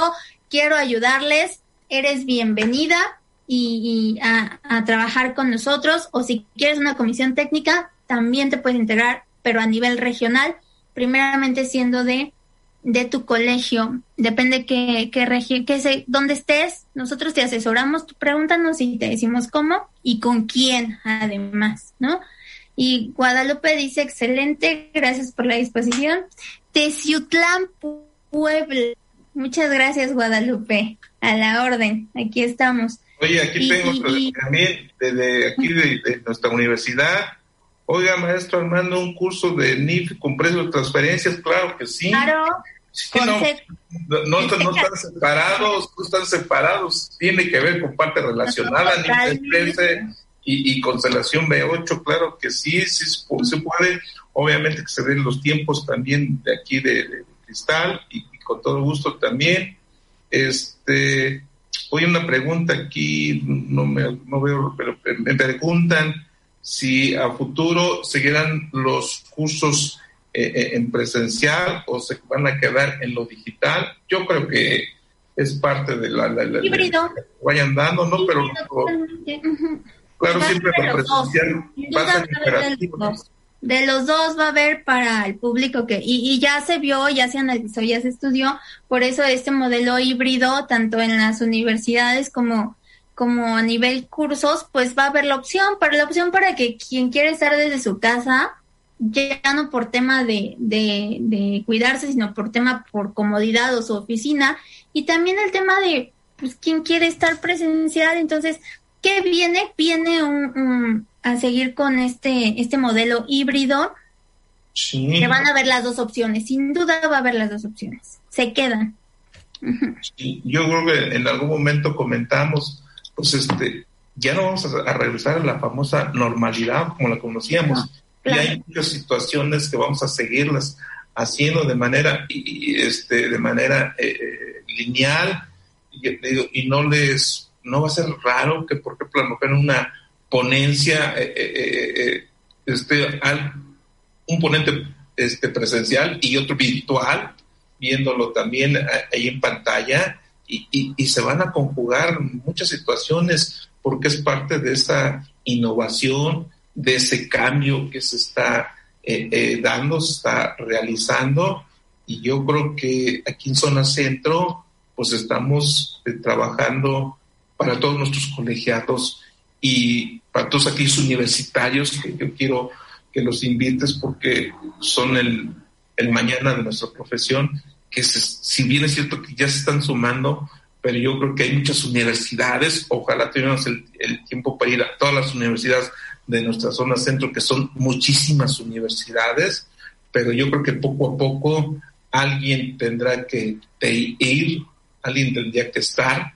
quiero ayudarles, eres bienvenida y, a, trabajar con nosotros o si quieres una comisión técnica, también te puedes integrar, pero a nivel regional, primeramente siendo de de tu colegio, depende qué región, qué sé, dónde estés, nosotros te asesoramos, tú pregúntanos y te decimos cómo y con quién además, ¿no? Y Guadalupe dice, excelente, gracias por la disposición. Teciutlán, Puebla. Muchas gracias, Guadalupe. A la orden, aquí estamos. Oye, aquí tengo también desde aquí de, nuestra universidad. Oiga, maestro Armando, un curso de NIF con precios de transferencias, claro que sí. Claro. no, no, están separados, no están separados. Tiene que ver con parte relacionada, NIF y, y constelación B8, claro que sí, sí se puede. Obviamente que se ven los tiempos también de aquí de, Cristal y, con todo gusto también. Este, hoy una pregunta aquí, no me no veo, pero me preguntan si a futuro seguirán los cursos eh, eh, en presencial o se van a quedar en lo digital. Yo creo que es parte de la, híbrido. vayan dando, ¿no? Pero claro, siempre lo presencial de los dos. va a haber para el público que y, y, ya se vio, ya se analizó, ya se estudió, por eso este modelo híbrido tanto en las universidades como como a nivel cursos, pues va a haber la opción, para la opción para que quien quiere estar desde su casa, ya no por tema de, de, de cuidarse, sino por tema por comodidad o su oficina, y también el tema de pues quien quiere estar presencial, entonces, ¿qué viene? Viene un, a seguir con este, este modelo híbrido. Sí. Que van a ver las dos opciones, sin duda va a haber las dos opciones, se quedan. yo creo que en algún momento comentamos pues este, ya no vamos a, regresar a la famosa normalidad como la conocíamos. Y hay muchas situaciones que vamos a seguirlas haciendo de manera, y, este, de manera eh, eh, lineal y, no les, no va a ser raro que, por ejemplo, a en una ponencia, eh, este, al, un ponente este, presencial y otro virtual, viéndolo también ahí en pantalla, y, se van a conjugar muchas situaciones porque es parte de esa innovación, de ese cambio que se está eh, eh, dando, se está realizando. Y yo creo que aquí en Zona Centro pues estamos eh, trabajando para todos nuestros colegiados y para todos aquellos universitarios que yo quiero que los invites porque son el, el mañana de nuestra profesión que si bien es cierto que ya se están sumando, pero yo creo que hay muchas universidades, ojalá tengamos el, tiempo para ir a todas las universidades de nuestra zona centro, que son muchísimas universidades, pero yo creo que poco a poco alguien tendrá que ir, alguien tendría que estar,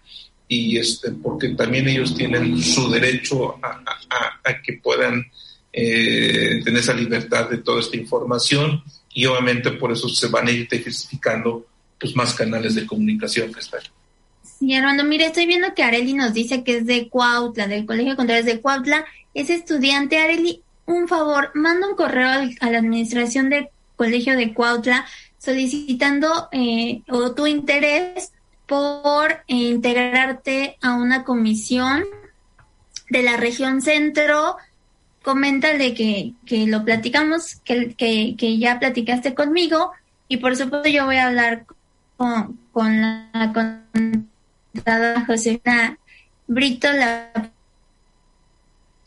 y este, porque también ellos tienen su derecho a, que puedan eh, tener esa libertad de toda esta información y obviamente por eso se van a ir diversificando pues, más canales de comunicación que están. Sí, Armando, mire, estoy viendo que Areli nos dice que es de Cuautla, del Colegio de de Cuautla. Es estudiante, Areli, un favor, manda un correo a la administración del Colegio de Cuautla solicitando eh, o tu interés por integrarte a una comisión de la región centro coméntale que, que lo platicamos, que, que, que ya platicaste conmigo y por supuesto yo voy a hablar con, con la contadora Josefina Brito, la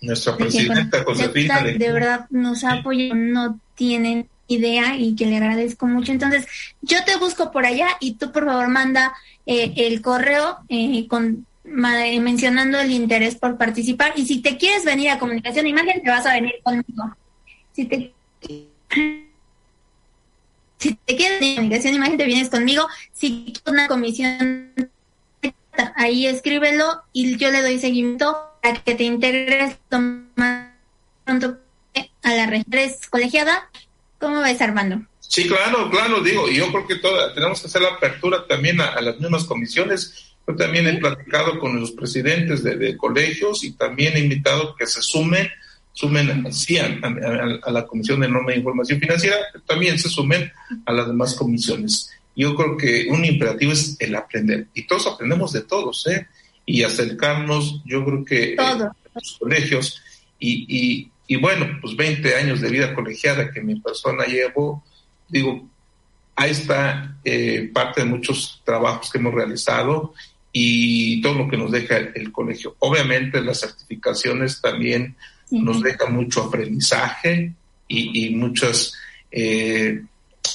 nuestra presidenta Josefina. De, verdad nos ha apoyado, no tienen idea y que le agradezco mucho. Entonces, yo te busco por allá y tú por favor manda eh, el correo eh, con mencionando el interés por participar y si te quieres venir a comunicación imagen te vas a venir conmigo. Si te quieres venir a comunicación imagen te vienes conmigo. Si quieres una comisión ahí escríbelo y yo le doy seguimiento para que te integres lo más pronto a la red colegiada. ¿Cómo ves, Armando? Sí, claro, claro, digo, y yo creo que toda, tenemos que hacer la apertura también a, las mismas comisiones. Yo también he platicado con los presidentes de, colegios y también he invitado que se sumen, sumen sí, a, la Comisión de Norma de Información Financiera, también se sumen a las demás comisiones. Yo creo que un imperativo es el aprender, y todos aprendemos de todos, ¿eh? Y acercarnos, yo creo que eh, a los colegios, y, y, y bueno, pues 20 años de vida colegiada que mi persona llevo, digo, ahí está eh, parte de muchos trabajos que hemos realizado y todo lo que nos deja el, colegio. Obviamente las certificaciones también nos dejan mucho aprendizaje y, muchas, eh,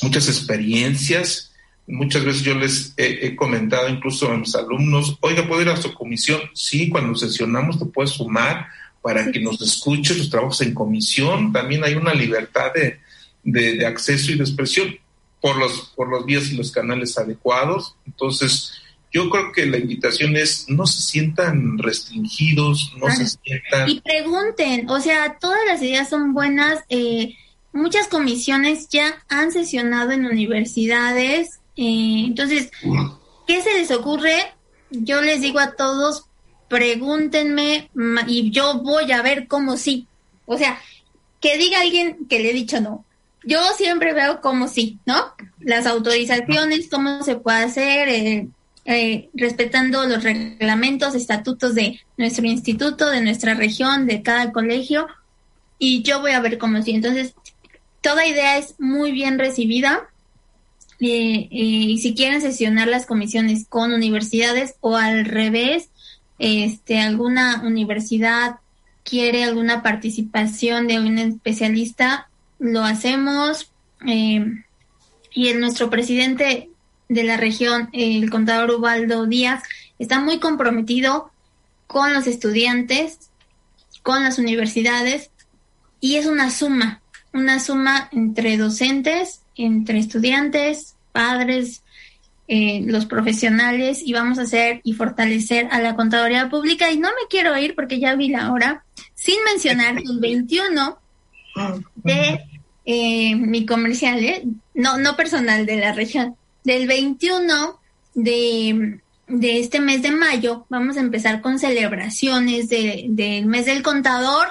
muchas experiencias. Muchas veces yo les he, comentado incluso a mis alumnos, oiga, ¿puedo ir a su comisión? Sí, cuando sesionamos te puedes sumar para que nos escuche los trabajos en comisión. También hay una libertad de, de, acceso y de expresión por los, por los vías y los canales adecuados. Entonces, yo creo que la invitación es no se sientan restringidos, no se sientan... Y pregunten, o sea, todas las ideas son buenas. Eh, muchas comisiones ya han sesionado en universidades. Eh, entonces, ¿qué se les ocurre? Yo les digo a todos, pregúntenme y yo voy a ver cómo sí. O sea, que diga alguien que le he dicho no. Yo siempre veo cómo sí, ¿no? Las autorizaciones, cómo se puede hacer, eh, eh, respetando los reglamentos, estatutos de nuestro instituto, de nuestra región, de cada colegio. Y yo voy a ver cómo sí. Entonces, toda idea es muy bien recibida. Eh, y si quieren sesionar las comisiones con universidades o al revés, este, alguna universidad quiere alguna participación de un especialista, lo hacemos. Eh, y nuestro presidente de la región, el contador Ubaldo Díaz, está muy comprometido con los estudiantes, con las universidades, y es una suma, una suma entre docentes, entre estudiantes, padres, eh, los profesionales y vamos a hacer y fortalecer a la contaduría pública. Y no me quiero ir porque ya vi la hora, sin mencionar el 21 de eh, mi comercial, ¿eh? no, no personal de la región, del 21 de, de este mes de mayo, vamos a empezar con celebraciones de, del mes del contador.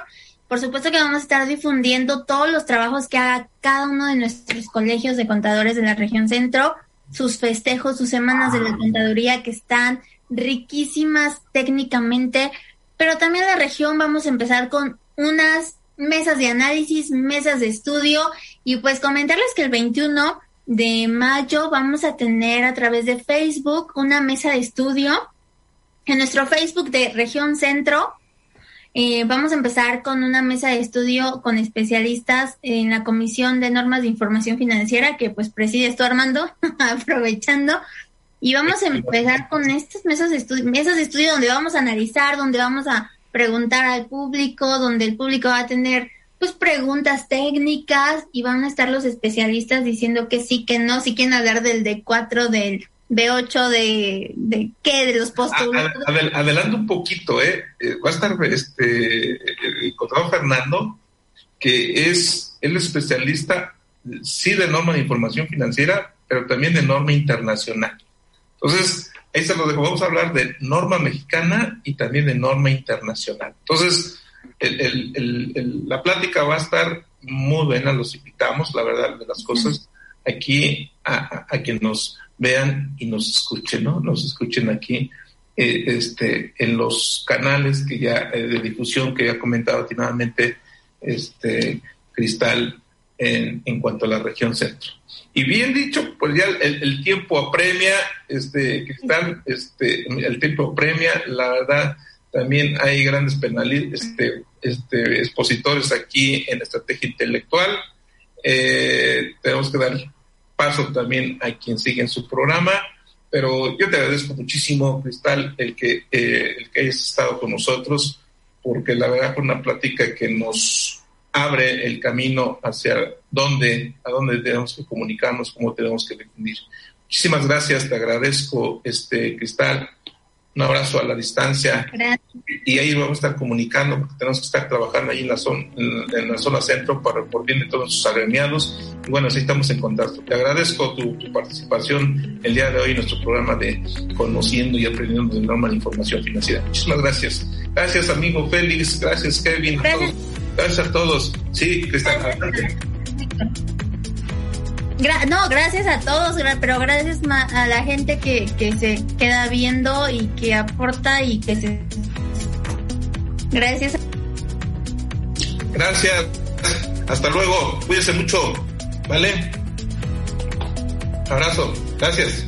Por supuesto que vamos a estar difundiendo todos los trabajos que haga cada uno de nuestros colegios de contadores de la región centro sus festejos, sus semanas de la contaduría que están riquísimas técnicamente, pero también la región vamos a empezar con unas mesas de análisis, mesas de estudio y pues comentarles que el 21 de mayo vamos a tener a través de Facebook una mesa de estudio en nuestro Facebook de Región Centro eh, vamos a empezar con una mesa de estudio con especialistas en la Comisión de Normas de Información Financiera, que pues presides tú, Armando, aprovechando. Y vamos a empezar con estas mesas de estudio, mesas de estudio donde vamos a analizar, donde vamos a preguntar al público, donde el público va a tener pues preguntas técnicas y van a estar los especialistas diciendo que sí, que no, si quieren hablar del D4, del B8 de, de qué, de los postulados. adelanto un poquito, ¿eh? ¿eh? Va a estar este, el contador Fernando, que es el especialista, sí, de norma de información financiera, pero también de norma internacional. Entonces, ahí se lo dejo. Vamos a hablar de norma mexicana y también de norma internacional. Entonces, la plática va a estar muy buena, los invitamos, la verdad de las cosas, aquí a, a, quien nos vean y nos escuchen, ¿no? Nos escuchen aquí eh, este, en los canales que ya eh, de difusión que ya ha comentado atinadamente este, Cristal en, en cuanto a la región centro. Y bien dicho, pues ya el, tiempo apremia, este, Cristal, este, el tiempo apremia, la verdad, también hay grandes penalistas, este, este, expositores aquí en estrategia intelectual. Eh, tenemos que dar paso también a quien sigue en su programa, pero yo te agradezco muchísimo, Cristal, el que, eh, el que hayas estado con nosotros, porque la verdad fue una plática que nos abre el camino hacia dónde, a dónde tenemos que comunicarnos, cómo tenemos que definir. Muchísimas gracias, te agradezco, este Cristal. Un abrazo a la distancia. Y ahí vamos a estar comunicando, porque tenemos que estar trabajando ahí en la zona, en, la zona centro para por bien de todos sus agremiados. Y bueno, así estamos en contacto. Te agradezco tu, participación el día de hoy en nuestro programa de Conociendo y Aprendiendo de Norma Información Financiera. Muchísimas gracias. Gracias, amigo Félix. Gracias, Kevin. Gracias a todos. Sí, Cristal, adelante. No, gracias a todos, pero gracias a la gente que, que se queda viendo y que aporta y que se... Gracias. Gracias. Hasta luego. Cuídense mucho. ¿Vale? Abrazo. Gracias.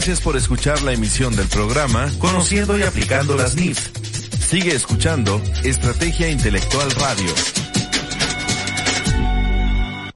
Gracias por escuchar la emisión del programa Conociendo y aplicando las NIF. Sigue escuchando Estrategia Intelectual Radio.